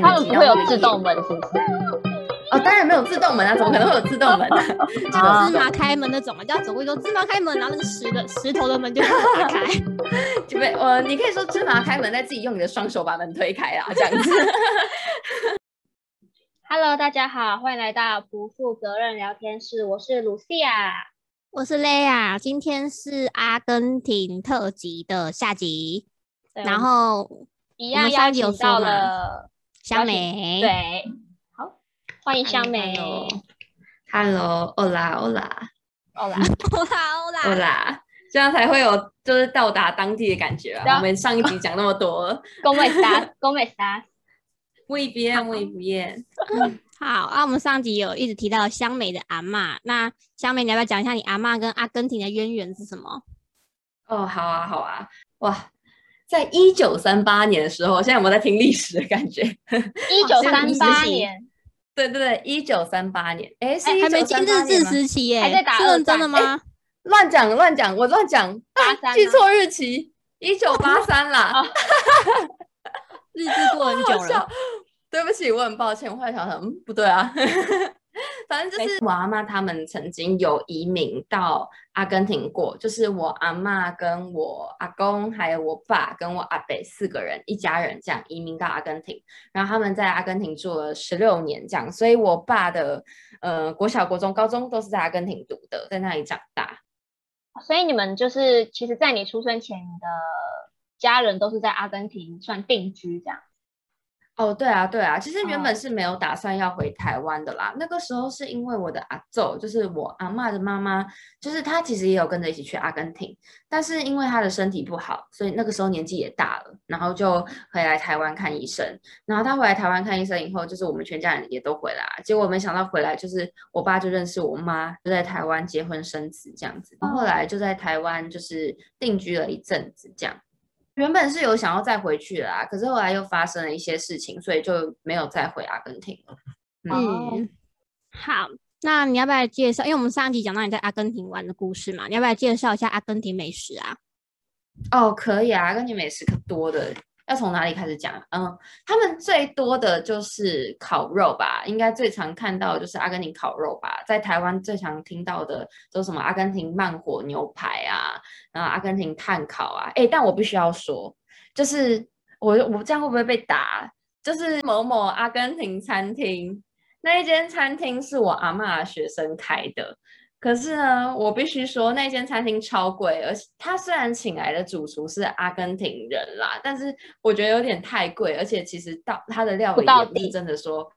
他们不会有自动门，是不是？哦，当然没有自动门啊，怎么可能会有自动门呢？芝麻开门那种嘛，就要走过去说芝麻开门，然后那个石的石头的门就打开。就被我，你可以说芝麻开门，再自己用你的双手把门推开啊，这样子。Hello，大家好，欢迎来到不负责任聊天室，我是卢西亚。我是蕾亚，今天是阿根廷特辑的下集，对然后一样邀请到了香梅，对，好，欢迎香梅。Hello，Hola，Hola，Hola，Hola，Hola，这样才会有就是到达当地的感觉啊啊。我们上一集讲那么多，恭维莎，恭维莎。未必未不厌。好，啊，我们上集有一直提到香梅的阿嬷，那香梅你要不要讲一下你阿嬷跟阿根廷的渊源是什么？哦，好啊，好啊，哇，在一九三八年的时候，现在我们在听历史的感觉？一九三八年，对对对，一九三八年，哎，是还没进日1938治年吗时期耶，还在打是二战。认真的吗？乱讲乱讲，我乱讲，记错日期，一九八三啦。哦。日子过很久了，对不起，我很抱歉。我后来想想，嗯，不对啊，反正就是我阿妈他们曾经有移民到阿根廷过，就是我阿妈跟我阿公还有我爸跟我阿伯四个人一家人这样移民到阿根廷，然后他们在阿根廷住了十六年这样，所以我爸的呃国小、国中、高中都是在阿根廷读的，在那里长大。所以你们就是，其实，在你出生前，你的家人都是在阿根廷算定居这样。哦，对啊，对啊，其实原哦本是没有打算要回台湾的啦。那个时候是因为我的阿祖，就是我阿嬷的妈妈，就是她其实也有跟着一起去阿根廷，但是因为她的身体不好，所以那个时候年纪也大了，然后就回来台湾看医生。然后她回来台湾看医生以后，就是我们全家人也都回来啊，结果没想到回来就是我爸就认识我妈，就在台湾结婚生子这样子。后来就在台湾就是定居了一阵子这样。原本是有想要再回去的啦，可是后来又发生了一些事情，所以就没有再回阿根廷了。哦嗯，好，那你要不要介绍？因为我们上一集讲到你在阿根廷玩的故事嘛，你要不要介绍一下阿根廷美食啊？哦，可以啊，阿根廷美食可多的，要从哪里开始讲？嗯，他们最多的就是烤肉吧，应该最常看到的就是阿根廷烤肉吧。在台湾最常听到的都什么阿根廷慢火牛排啊，然后阿根廷炭烤啊。诶，但我必须要说，就是我我这样会不会被打？就是某某阿根廷餐厅那一间餐厅是我阿嬷学生开的，可是呢，我必须说那间餐厅超贵，而且他虽然请来的主厨是阿根廷人啦，但是我觉得有点太贵，而且其实到他的料理也不是真的说，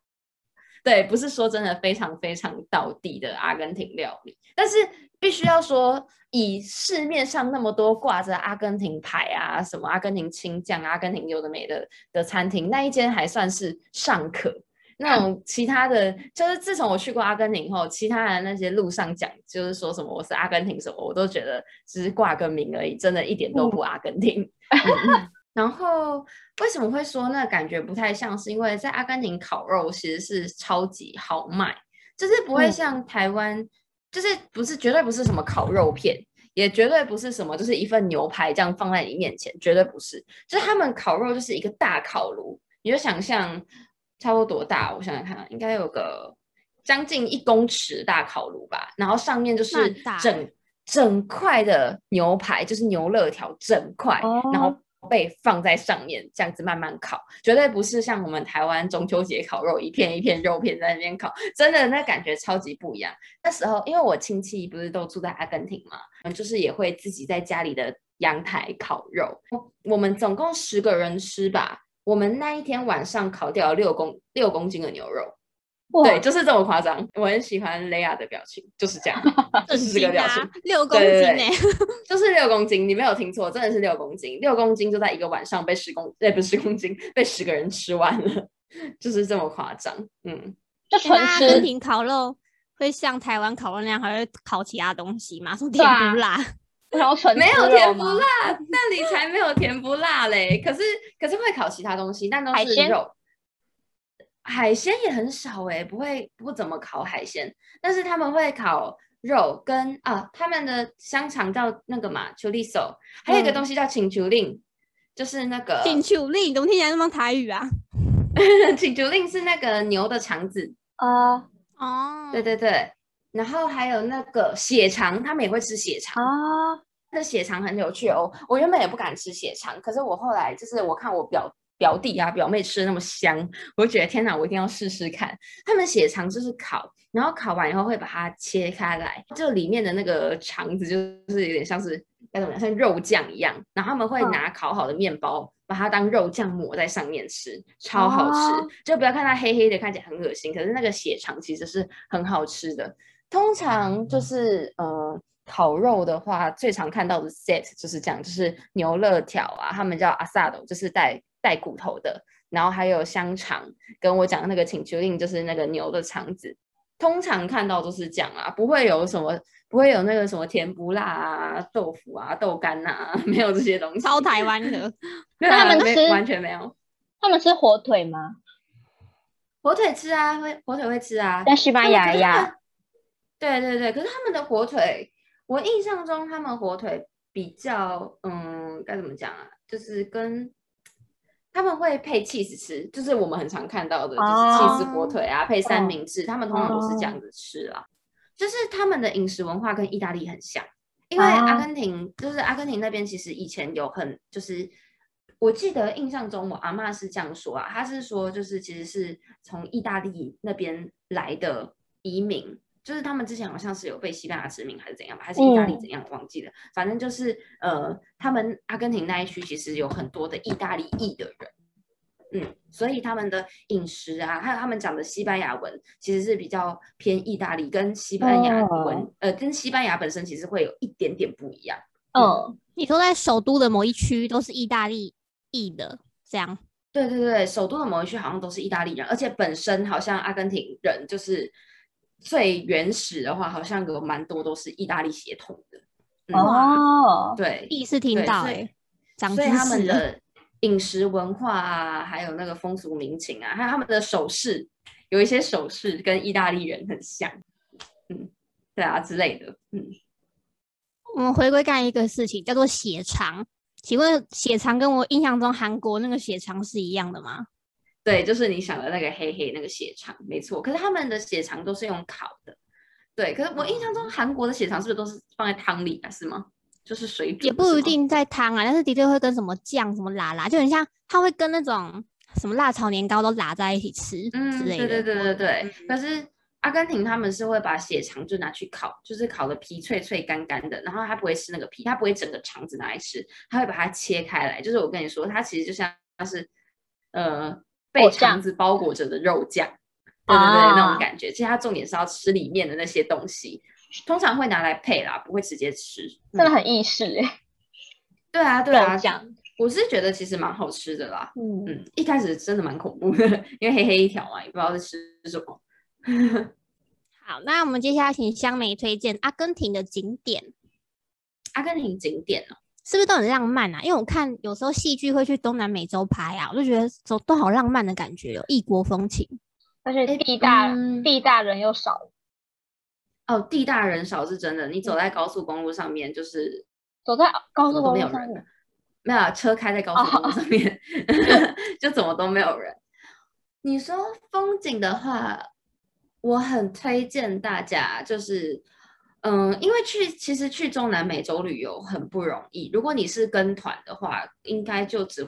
对，不是说真的非常非常到地的阿根廷料理，但是必须要说，以市面上那么多挂着阿根廷牌啊，什么阿根廷青酱、阿根廷有的没的的餐厅，那一间还算是尚可。那种其他的，就是自从我去过阿根廷后，其他的那些路上讲，就是说什么我是阿根廷什么，我都觉得只是挂个名而已，真的一点都不阿根廷。嗯然后为什么会说那感觉不太像？是因为在阿根廷烤肉其实是超级好卖，就是不会嗯像台湾，就是不是绝对不是什么烤肉片，也绝对不是什么就是一份牛排这样放在你面前，绝对不是。就是他们烤肉就是一个大烤炉，你就想象差不多多大？我想想看啊，应该有个将近一公尺大烤炉吧，然后上面就是整整块的牛排，就是牛肋条整块，然后哦被放在上面，这样子慢慢烤，绝对不是像我们台湾中秋节烤肉一片一片肉片在那边烤，真的那感觉超级不一样。那时候因为我亲戚不是都住在阿根廷嘛，就是也会自己在家里的阳台烤肉，我们总共十个人吃吧。我们那一天晚上烤掉了六公六公斤的牛肉，哇对，就是这么夸张。我很喜欢雷亚的表情，就是这样，就是这个表情啊，，六公对对斤呢、就是六公斤，你没有听错，真的是六公斤，六公斤就在一个晚上被十公，哎，不是十公斤，被十个人吃完了，就是这么夸张。嗯，就那纯吃，阿根廷烤肉会像台湾烤肉那样，还会烤其他东西吗？什么甜不辣？然后纯没有甜不辣，那里才没有甜不辣嘞。可是可是会烤其他东西，但都是肉。海鲜也很少哎、不会不怎么烤海鲜，但是他们会烤肉跟啊，他们的香肠叫那个嘛 chorizo，还有一个嗯。东西叫请求令，就是那个请求令，怎么听起来那么台语啊？请求令是那个牛的肠子，啊哦，对对对，然后还有那个血肠，他们也会吃血肠。啊，那血肠很有趣哦，我原本也不敢吃血肠，可是我后来就是我看我表表弟啊表妹吃的那么香，我就觉得天哪，我一定要试试看。他们血肠就是烤，然后烤完以后会把它切开来，就里面的那个肠子就是有点像是该怎么讲，像肉酱一样，然后他们会嗯拿烤好的面包。把它当肉酱抹在上面吃，超好吃。哦就不要看它黑黑的，看起来很恶心，可是那个血肠其实是很好吃的。通常就是呃烤肉的话，最常看到的 set 就是这样，就是牛肋条啊，他们叫 asado，就是带带骨头的，然后还有香肠，跟我讲的那个请求令就是那个牛的肠子。通常看到都是这样啊，不会有什么，不会有那个什么甜不辣啊、豆腐啊、豆干啊，没有这些东西。超台湾的，没那他们吃完全没有。他们吃火腿吗？火腿吃啊，会火腿会吃啊。在西班牙呀，对对对，可是他们的火腿，我印象中他们火腿比较，嗯，该怎么讲啊？就是跟他们会配 cheese 吃，就是我们很常看到的，就是 cheese 火腿啊，配三哦明治，他们通常都是这样子吃啦。就是他们的饮食文化跟意大利很像，因为阿哦根廷就是阿根廷那边其实以前有很就是。我记得印象中，我阿嬷是这样说啊，她是说就是其实是从意大利那边来的移民，就是他们之前好像是有被西班牙殖民还是怎样吧，还是意大利嗯。怎样忘记了，反正就是呃，他们阿根廷那一区其实有很多的意大利裔的人，嗯，所以他们的饮食啊，还有他们讲的西班牙文，其实是比较偏意大利，跟西班牙文、哦。呃跟西班牙本身其实会有一点点不一样。嗯，你说在首都的某一区都是意大利裔的，这样。对对对，首都的某一区好像都是意大利人，而且本身好像阿根廷人就是最原始的话，好像有蛮多都是意大利血统的。嗯，哦，对，第一次听到哎，长知所以他们。的 饮食文化啊，还有那个风俗民情啊，还有他们的首饰，有一些首饰跟意大利人很像，嗯，对啊之类的，嗯，我们回归干一个事情，叫做血肠。请问血肠跟我印象中韩国那个血肠是一样的吗？对，就是你想的那个黑黑那个血肠，没错。可是他们的血肠都是用烤的，对。可是我印象中韩国的血肠是不是都是放在汤里啊？是吗？就是水煮，也不一。定在汤啊，但是的确会跟什么酱、什么辣辣，就很像它会跟那种什么辣炒年糕都拉在一起吃嗯，之类的。对对对对对。嗯可是阿根廷他们是会把血肠就拿去烤，就是烤的皮脆脆干干的，然后他不会吃那个皮，他不会整个肠子拿来吃，他会把它切开来。就是我跟你说，它其实就像是呃被肠子包裹着的肉酱，对对对，那啊种感觉。其实它重点是要吃里面的那些东西，通常会拿来配啦，不会直接吃。嗯真的很意式哎，对啊对啊，肉酱，我是觉得其实蛮好吃的啦。嗯，嗯，一开始真的蛮恐怖的，因为黑黑一条嘛，也不知道在吃什么。好，那我们接下来请香梅推荐阿根廷的景点，阿根廷景点哦，是不是都很浪漫啊？因为我看有时候戏剧会去东南美洲拍啊，我就觉得都都好浪漫的感觉哦，异国风情。而且地大嗯地大人又少，哦，地大人少是真的。你走在高速公路上面，就是走在高速公路上面没有人了，没有啊车开在高速公路上面 就怎么都没有人。你说风景的话，我很推荐大家，就是嗯，因为去其实去中南美洲旅游很不容易。如果你是跟团的话，应该就只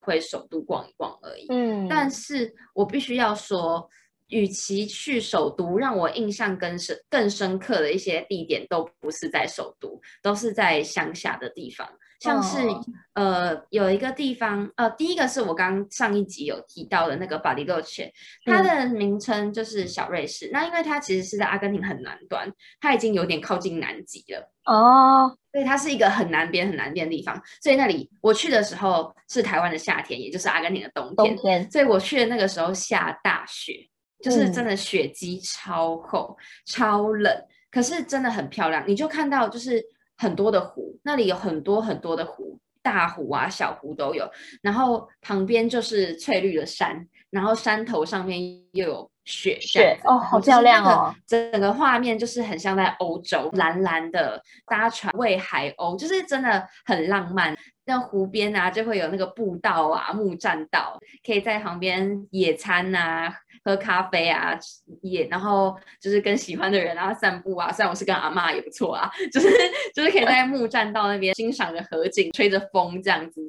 会首都逛一逛而已。嗯，但是我必须要说，与其去首都，让我印象更深、更深刻的一些地点，都不是在首都，都是在乡下的地方。像是、哦呃，有一个地方，呃，第一个是我刚上一集有提到的那个巴黎洛切，它的名称就是小瑞士。那因为它其实是在阿根廷很南端，它已经有点靠近南极了。哦，所以它是一个很南边、很南边的地方，所以那里我去的时候是台湾的夏天，也就是阿根廷的冬天，冬天，所以我去的那个时候下大雪，就是真嗯的雪积超厚、超冷，可是真的很漂亮。你就看到就是很多的湖，那里有很多很多的湖，大湖啊、小湖都有，然后旁边就是翠绿的山，然后山头上面又有雪这样子，雪哦好漂亮哦整个画面就是很像在欧洲，蓝蓝的搭船喂海鸥，就是真的很浪漫。那湖边啊，就会有那个步道啊、木栈道，可以在旁边野餐啊、喝咖啡啊，也然后就是跟喜欢的人啊散步啊。虽然我是跟阿嬷也不错啊，就是就是可以在木栈道那边欣赏着河景，吹着风这样子，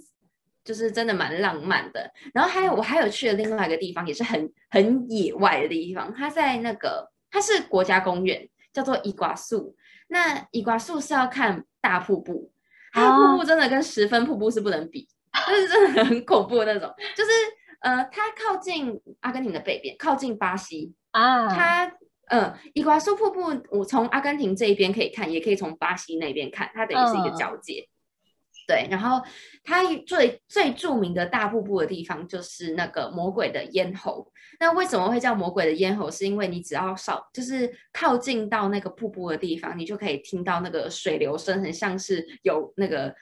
就是真的蛮浪漫的。然后还有我还有去了另外一个地方，也是很很野外的地方，它在那个它是国家公园，叫做伊瓜树。那伊瓜树是要看大瀑布。它的瀑布真的跟十分瀑布是不能比，就是真的很恐怖的那种。就是呃，它靠近阿根廷的北边，靠近巴西啊。它嗯，伊瓜苏瀑布，我从阿根廷这一边可以看，也可以从巴西那边看，它等于是一个交界。对，然后它最最著名的大瀑布的地方就是那个魔鬼的咽喉。那为什么会叫魔鬼的咽喉？是因为你只要稍就是靠近到那个瀑布的地方，你就可以听到那个水流声，很像是有那个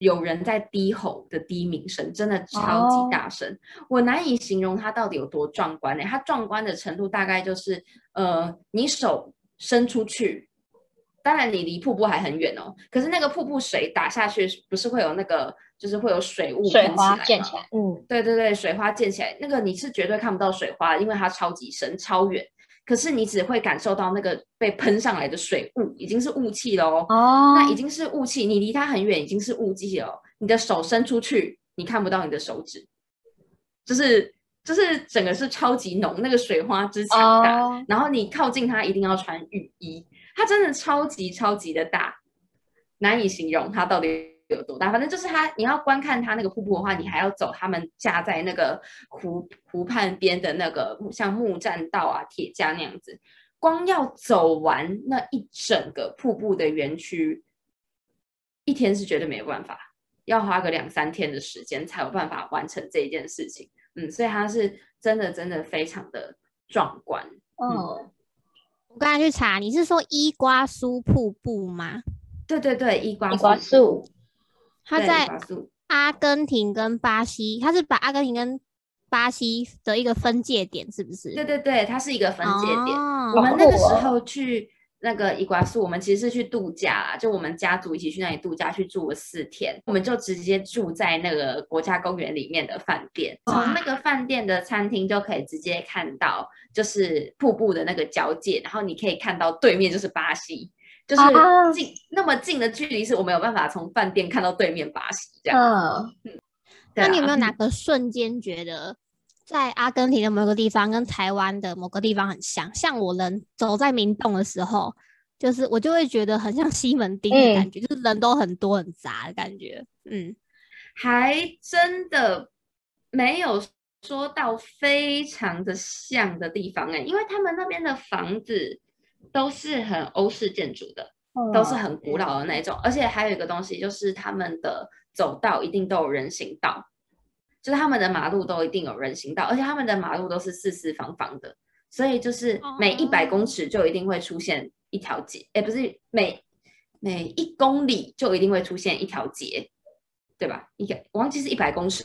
有人在低吼的低鸣声，真的超级大声。我难以形容它到底有多壮观呢？它壮观的程度大概就是呃，你手伸出去。当然，你离瀑布还很远哦。可是那个瀑布水打下去，不是会有那个，就是会有水雾水花溅起来。嗯，对对对，水花溅起来，那个你是绝对看不到水花，因为它超级深、超远。可是你只会感受到那个被喷上来的水雾，已经是雾气了哦。哦，那已经是雾气，你离它很远，已经是雾气了。你的手伸出去，你看不到你的手指，就是就是整个是超级浓，那个水花之强大。然后你靠近它，一定要穿雨衣。它真的超级超级的大，难以形容它到底有多大。反正就是它，你要观看它那个瀑布的话，你还要走他们架在那个湖湖畔边的那个像木栈道啊、铁架那样子。光要走完那一整个瀑布的园区，一天是绝对没有办法，要花个两三天的时间才有办法完成这一件事情。嗯，所以它是真的真的非常的壮观。哦。我刚才去查，你是说伊瓜苏瀑布吗？对对对，伊瓜瓜苏，它在阿根廷跟巴西，它是把阿根廷跟巴西的一个分界点，是不是？对对对，它是一个分界点。我们那个时候去。那个伊瓜苏，我们其实是去度假啦，就我们家族一起去那里度假，去住了四天，我们就直接住在那个国家公园里面的饭店，从那个饭店的餐厅就可以直接看到，就是瀑布的那个交界，然后你可以看到对面就是巴西，就是近那么近的距离，是我没有办法从饭店看到对面巴西这样。嗯，那你有没有哪个瞬间觉得？在阿根廷的某个地方跟台湾的某个地方很像，像我人走在明洞的时候，就是我就会觉得很像西门町的感觉，就是人都很多很杂的感觉。嗯，还真的没有说到非常的像的地方哎，因为他们那边的房子都是很欧式建筑的，都是很古老的那种，而且还有一个东西就是他们的走道一定都有人行道。就是他们的马路都一定有人行道，而且他们的马路都是四四方方的，所以就是每一百公尺就一定会出现一条街，哎，不是每每一公里就一定会出现一条街，对吧？一个我忘记是一百公尺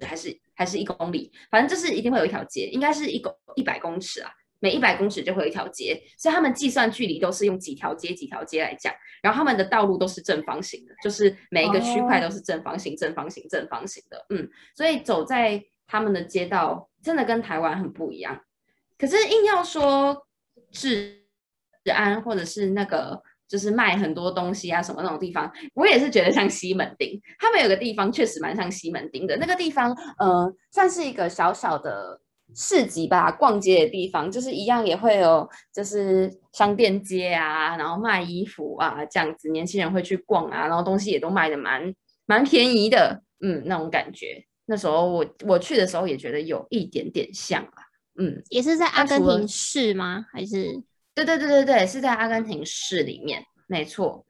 还是还是一公里，反正就是一定会有一条街，应该是一公一百公尺啊。每一百公尺就会有一条街，所以他们计算距离都是用几条街、几条街来讲。然后他们的道路都是正方形的，就是每一个区块都是正方形、正方形、正方形的。嗯，所以走在他们的街道真的跟台湾很不一样。可是硬要说治安或者是那个就是卖很多东西啊什么那种地方，我也是觉得像西门町。他们有个地方确实蛮像西门町的，那个地方呃算是一个小小的。市集吧，逛街的地方就是一样，也会有就是商店街啊，然后卖衣服啊这样子，年轻人会去逛啊，然后东西也都卖的蛮蛮便宜的，嗯，那种感觉。那时候我我去的时候也觉得有一点点像啊，嗯，也是在阿根廷市吗？还是？对对对对对，是在阿根廷市里面，没错。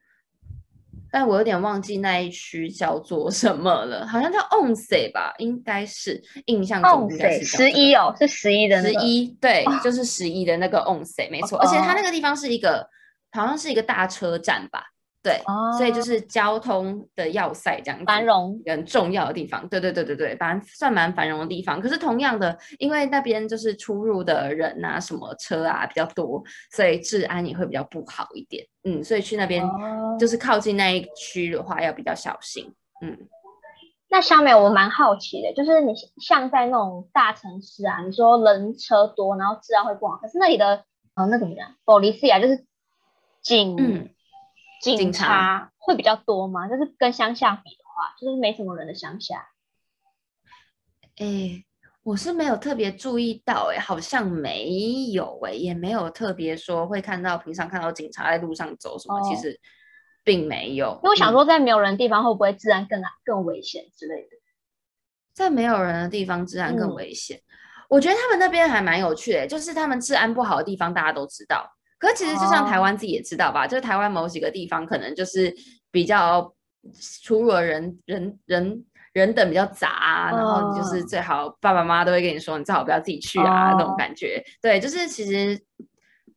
但我有点忘记那一区叫做什么了，好像叫 Onse 吧，应该是印象中应该是十一哦，是十一的十一，对，就是十一的那个 Onse，没错，而且它那个地方是一个，好像是一个大车站吧。对，所以就是交通的要塞这样子，繁荣很重要的地方。对对对对对，反正算蛮繁荣的地方。可是同样的，因为那边就是出入的人啊，什么车啊比较多，所以治安也会比较不好一点。嗯，所以去那边就是靠近那一区的话，要比较小心。嗯，那下面，我蛮好奇的，就是你像在那种大城市啊，你说人车多，然后治安会不好，可是那里的呃，那怎么讲？保利斯亚就是警、嗯警警察察会比较多吗？就是跟乡下比的话，就是没什么人的乡下。哎，我是没有特别注意到，哎，好像没有，哎，也没有特别说会看到，平常看到警察在路上走什么，其哦实并没有。嗯因为我想说，在没有人的地方，会不会治安更更危险之类的？在没有人的地方治安更嗯危险。我觉得他们那边还蛮有趣的，就是他们治安不好的地方大家都知道，可是其实就像台哦湾自己也知道吧，就是台湾某几个地方可能就是比较出入的人人人人等比较杂啊、然后你就是哦最好爸爸妈妈都会跟你说，你最好不要自己去啊、那种哦感觉。对，就是其实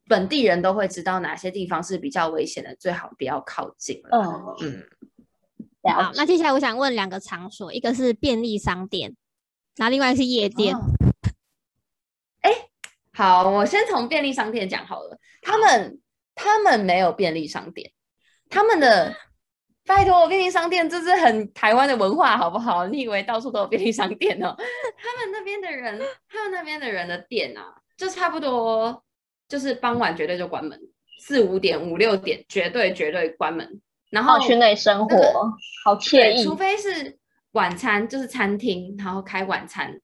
本地人都会知道哪些地方是比较危险的，最好不要靠近了。嗯，嗯，好，那接下来我想问两个场所，一个是便利商店，然后另外是夜店。哦哎、好，我先从便利商店讲好了。他们他们没有便利商店，他们的拜托便利商店这是很台湾的文化，好不好？你以为到处都有便利商店哦？他们那边的人，他们那边的人的店啊，就差不多就是傍晚绝对就关门，四五点、五六点绝对绝对关门。然后好去那里生活那个，好惬意除。非是晚餐，就是餐厅，然后开晚餐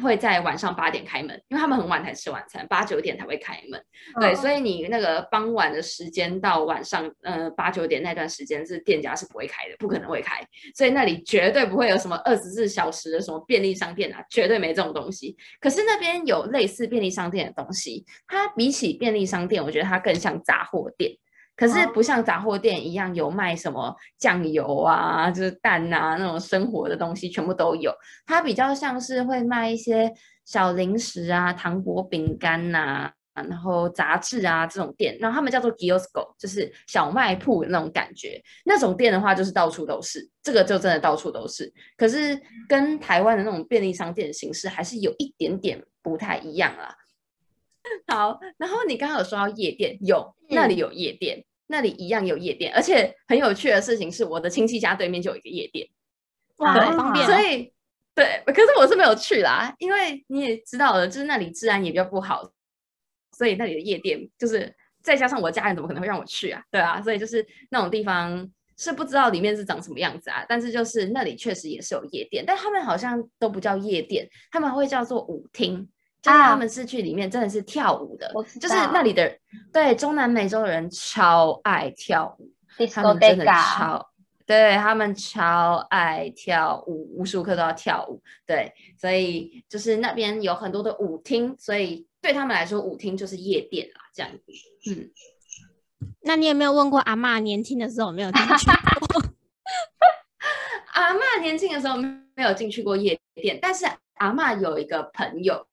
会在晚上八点开门，因为他们很晚才吃晚餐，八九点才会开门。对，嗯所以你那个傍晚的时间到晚上，呃，八九点那段时间是店家是不会开的，不可能会开，所以那里绝对不会有什么二十四小时的什么便利商店啊，绝对没这种东西。可是那边有类似便利商店的东西，它比起便利商店，我觉得它更像杂货店。可是不像杂货店一样有卖什么酱油啊，就是蛋啊那种生活的东西，全部都有。它比较像是会卖一些小零食啊、糖果、饼干呐、然后杂志啊这种店，然后他们叫做 kiosk，就是小卖铺那种感觉。那种店的话，就是到处都是，这个就真的到处都是。可是跟台湾的那种便利商店的形式还是有一点点不太一样啦。好，然后你刚刚有说到夜店，有那里有夜店，那里一样有夜店，而且很有趣的事情是，我的亲戚家对面就有一个夜店。哇，很方便、哦。所以对，可是我是没有去啦，因为你也知道的，就是那里治安也比较不好，所以那里的夜店就是再加上我家人怎么可能会让我去啊？对啊，所以就是那种地方是不知道里面是长什么样子啊，但是就是那里确实也是有夜店，但他们好像都不叫夜店，他们会叫做舞厅。就是啊他们是去里面真的是跳舞的，就是那里的对中南美洲的人超爱跳舞，他们真的超，对他们超爱跳舞，无时无刻都要跳舞。对，所以就是那边有很多的舞厅，所以对他们来说，舞厅就是夜店啦，这样子。嗯，那你有没有问过阿嬷年轻的时候有没有进去过？阿嬷年轻的时候没有进去过夜店，但是阿嬷有一个朋友，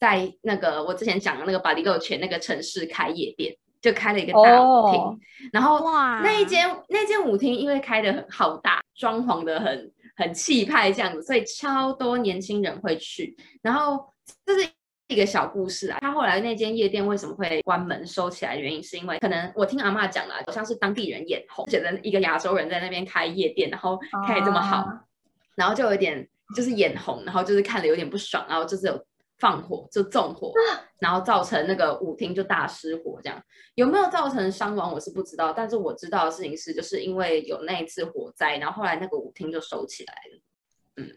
在那个我之前讲的那个巴黎六圈那个城市开夜店，就开了一个大舞厅，哦然后哇那一间那间舞厅因为开的很浩大，装潢的很很气派这样子，所以超多年轻人会去。然后这是一个小故事啊，他后来那间夜店为什么会关门收起来？原因是因为可能我听阿妈讲了，好像是当地人眼红，觉得一个亚洲人在那边开夜店，然后开的这么好，啊然后就有点就是眼红，然后就是看了有点不爽，然后就是有放火就纵火，然后造成那个舞厅就大失火，这样有没有造成伤亡我是不知道，但是我知道的事情是，就是因为有那一次火灾，然后后来那个舞厅就收起来了，嗯，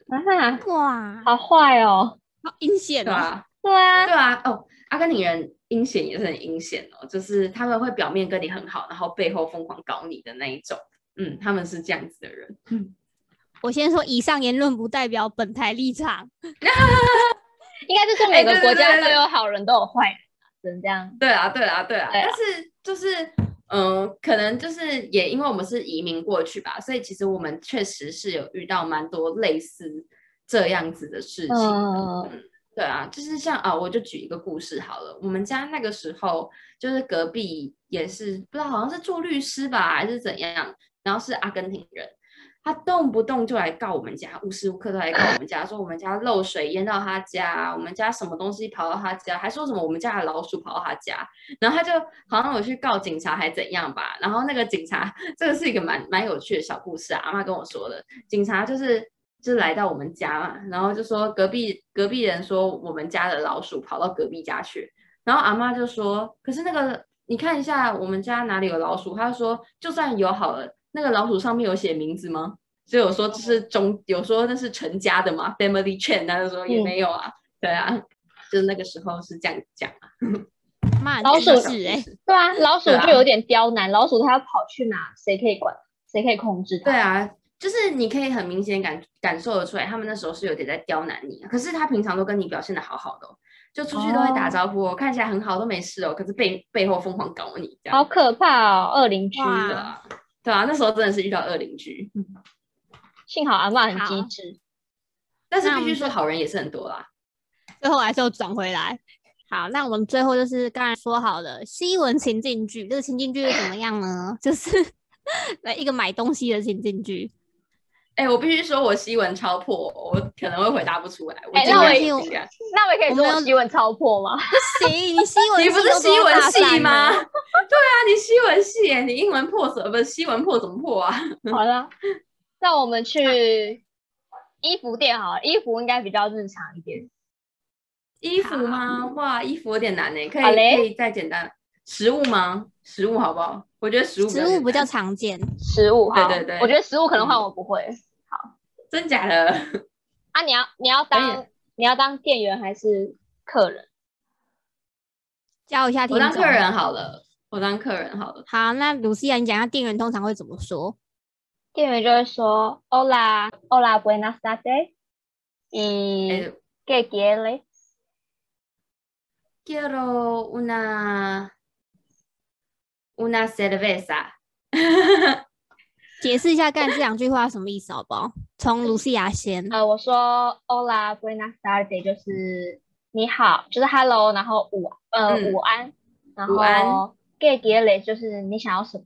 哇，好坏哦。好阴险哦！对吧？对啊，对啊，哦，阿根廷人阴险也是很阴险哦，就是他们会表面跟你很好，然后背后疯狂搞你的那一种，嗯，他们是这样子的人，嗯 我先说，以上言论不代表本台立场。应该是说每个国家都有好人，都有坏人啊，只能这样。对啊，对啊，对啊，但是就是，嗯、可能就是也因为我们是移民过去吧，所以其实我们确实是有遇到蛮多类似这样子的事情嗯，对啊，就是像啊，我就举一个故事好了。我们家那个时候就是隔壁也是不知道好像是做律师吧，还是怎样，然后是阿根廷人。他动不动就来告我们家，无时无刻都来告我们家，说我们家漏水淹到他家，我们家什么东西跑到他家，还说什么我们家的老鼠跑到他家，然后他就好像有去告警察还怎样吧，然后那个警察，这个是一个蛮蛮有趣的小故事啊，阿妈跟我说的，警察就是就来到我们家嘛，然后就说隔壁隔壁人说我们家的老鼠跑到隔壁家去，然后阿妈就说，可是那个你看一下我们家哪里有老鼠，他就说就算有好了。那个老鼠上面有写名字吗？就有说这是中，有说那是陈家的嘛，Family Chain，他就说也没有啊，对啊，就是那个时候是这样讲啊。老鼠是哎，对啊，老鼠就有点刁难，老鼠它要跑去哪，谁可以管，谁可以控制它？对啊，就是你可以很明显感感受得出来，他们那时候是有点在刁难你，可是他平常都跟你表现的好好的，就出去都会打招呼，看起来很好，都没事哦，可是背背后疯狂搞你，好可怕哦，恶邻居的。对啊，那时候真的是遇到恶邻居，幸好阿妈很机智，但是必须说好人也是很多啦。最后还是又转回来。好，那我们最后就是刚才说好的西文情境剧，这个情境剧是怎么样呢？就是 来一个买东西的情境剧。哎，我必须说，我西文超破，我可能会回答不出来。哎，那我也那我也可以说西文超破吗？不 行，你西文你不是西文系吗？对啊，你西文系，你英文破什么？不是西文破怎么破啊？好了，那我们去衣服店好了，衣服应该比较日常一点。衣服吗？哇，衣服有点难呢，可以可以再简单。食物吗？食物好不好？我觉得食物食物比较常见。食物，对对对，我觉得食物可能换我不会。好，真假的？啊，你要你要当你要当店员还是客人？教一下我当客人好了，我当客人好了。好，那鲁西亚，你讲下店员通常会怎么说？店员就会说：“Hola，Hola，Buenas tardes，y qué quieres？Quiero una。” Una cerveza，解释一下刚才这两句话什么意思好不好？从卢西亚先。呃，我说 Hola buenas tardes 就是你好，就是 Hello，然后午呃午安，然后 ¿Qué quieres 就是你想要什么？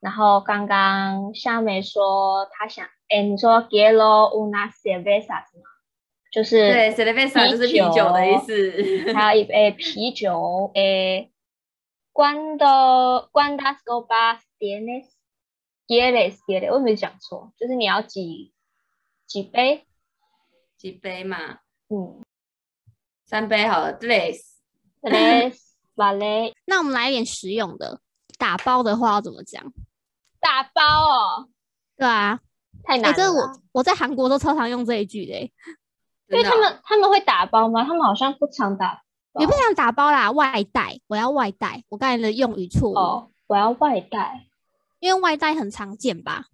然后刚刚夏美说她想，哎，你说 Quiero una cerveza 是吗？就是对，cerveza 就是啤酒的意思，还有一杯啤酒，诶。Cuando cuántas copas tienes? Quieres, quieres，我没讲错，就是你要几几杯？几杯嘛？嗯，三杯好了，tres。tres, vale。那我们来一点实用的，打包的话要怎么讲？打包哦，对啊，太难了。这我我在韩国都超常用这一句的，因为他们他们会打包吗？他们好像不常打。也不想打包啦，外带，我要外带。我刚才的用语错误，我要外带，因为外带很常见吧？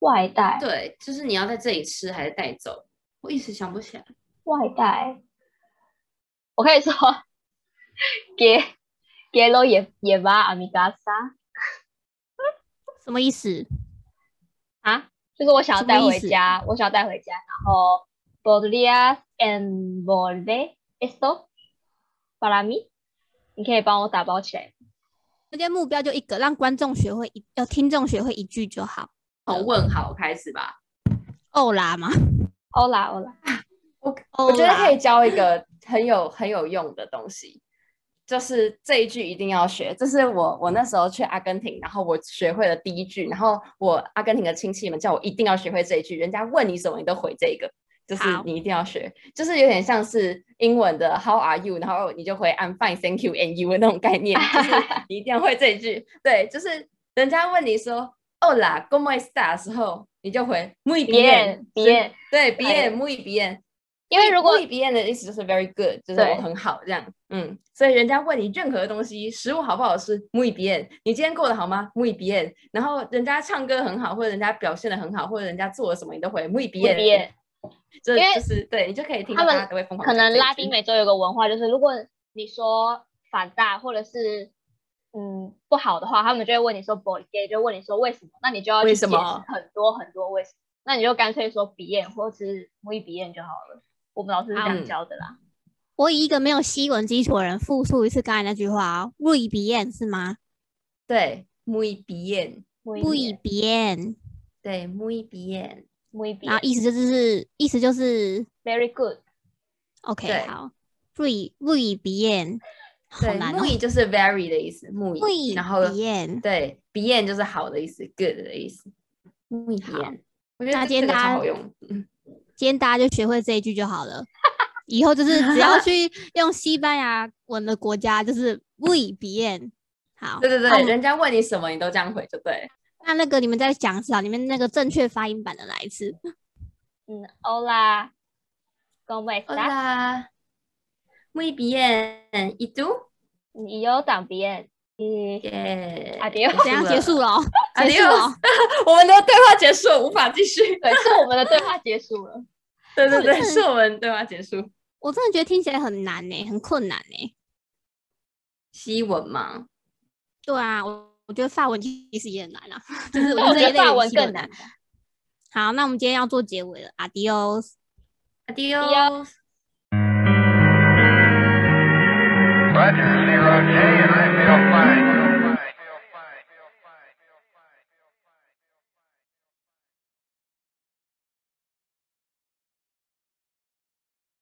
外带，对，就是你要在这里吃还是带走？我一时想不起来。外带，我可以说，给给了也也吧，阿米嘎萨，什么意思啊？就是我想要带回家，我想要带回家，然后 podrías envolver。Esto para mí，你可以帮我打包起来。今天目标就一个，让观众学会一，要听众学会一句就好。从问好开始吧。欧拉吗？欧拉，欧拉。我我觉得可以教一个很有很有用的东西，就是这一句一定要学。这是我我那时候去阿根廷，然后我学会了第一句，然后我阿根廷的亲戚们叫我一定要学会这一句。人家问你什么，你都回这个。就是你一定要学，就是有点像是英文的 How are you，然后你就回 I'm fine, thank you, and you 那种概念，就是 你一定要会这一句。对，就是人家问你说 Hola, cómo está 的时候，你就回 muy bien, bien，对，bien, muy bien。因为如果 muy bien 的意思就是 very good，就是我很好这样。嗯，所以人家问你任何东西，食物好不好吃，muy bien。你今天过得好吗？muy bien。然后人家唱歌很好，或者人家表现的很好，或者人家做了什么，你都回 muy bien。因为就是对你就可以听他们可能拉丁美洲有个文化，就是如果你说反大或者是嗯不好的话，他们就会问你说 boy gay，就问你说为什么，那你就要去解释很多很多为什么，那你就干脆说鼻炎或者是母语鼻炎就好了。我们老师是这样教的啦。我以一个没有西文基础的人复述一次刚才那句话啊，母语鼻炎是吗？对，母语鼻炎，母语鼻炎。对，muy bien，muy bien，然后意思就是意思就是 very good。OK，好，muy muy bien，对，muy 就是 very 的意思，muy，然后 bien，对，bien 就是好的意思，good 的意思，muy bien。我觉得今天大家好用，今天大家就学会这一句就好了。以后就是只要去 用西班牙文的国家，就是 muy bien。好，对对对，人家问你什么，你都这样回就对。那那个你们再讲一次啊，你们那个正确发音版的来一次。嗯，Hola，¿cómo estás？Muy bien，¿y tú？Y yo también。耶，Adiós，这样结束了，结束了，我们的对话结束，无法继续。对，是我们的对话结束了。对对对，是我们对话结束。我真的觉得听起来很难呢，很困难呢。西文吗？对啊，我我觉得法文其实也很难啊，就是我觉得法文更难。好，那我们今天要做结尾了，Adios，Adios。